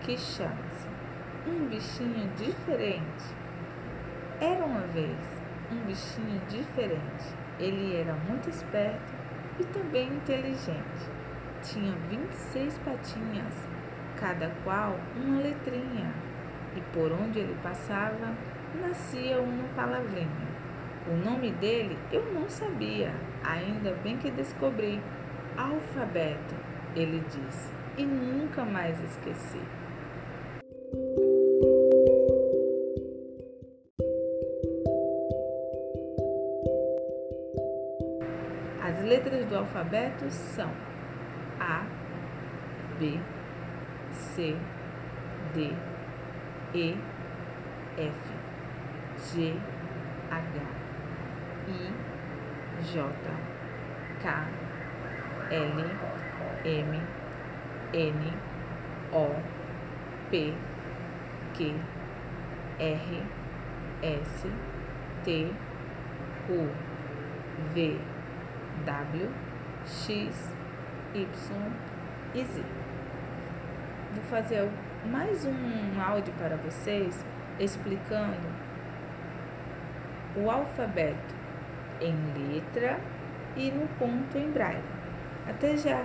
que chama-se Um Bichinho Diferente. Era uma vez um bichinho diferente. Ele era muito esperto e também inteligente. Tinha 26 patinhas, cada qual uma letrinha, e por onde ele passava nascia uma palavrinha. O nome dele eu não sabia, ainda bem que descobri. Alfabeto, ele disse, e nunca mais esqueci. As letras do alfabeto são A, B, C, D, E, F, G, H, I, J, K, L, M, N, O, P, Q, R, S, T, U, V, W, X, Y e Z. Vou fazer mais um áudio para vocês explicando o alfabeto em letra e no ponto em braille. Até já!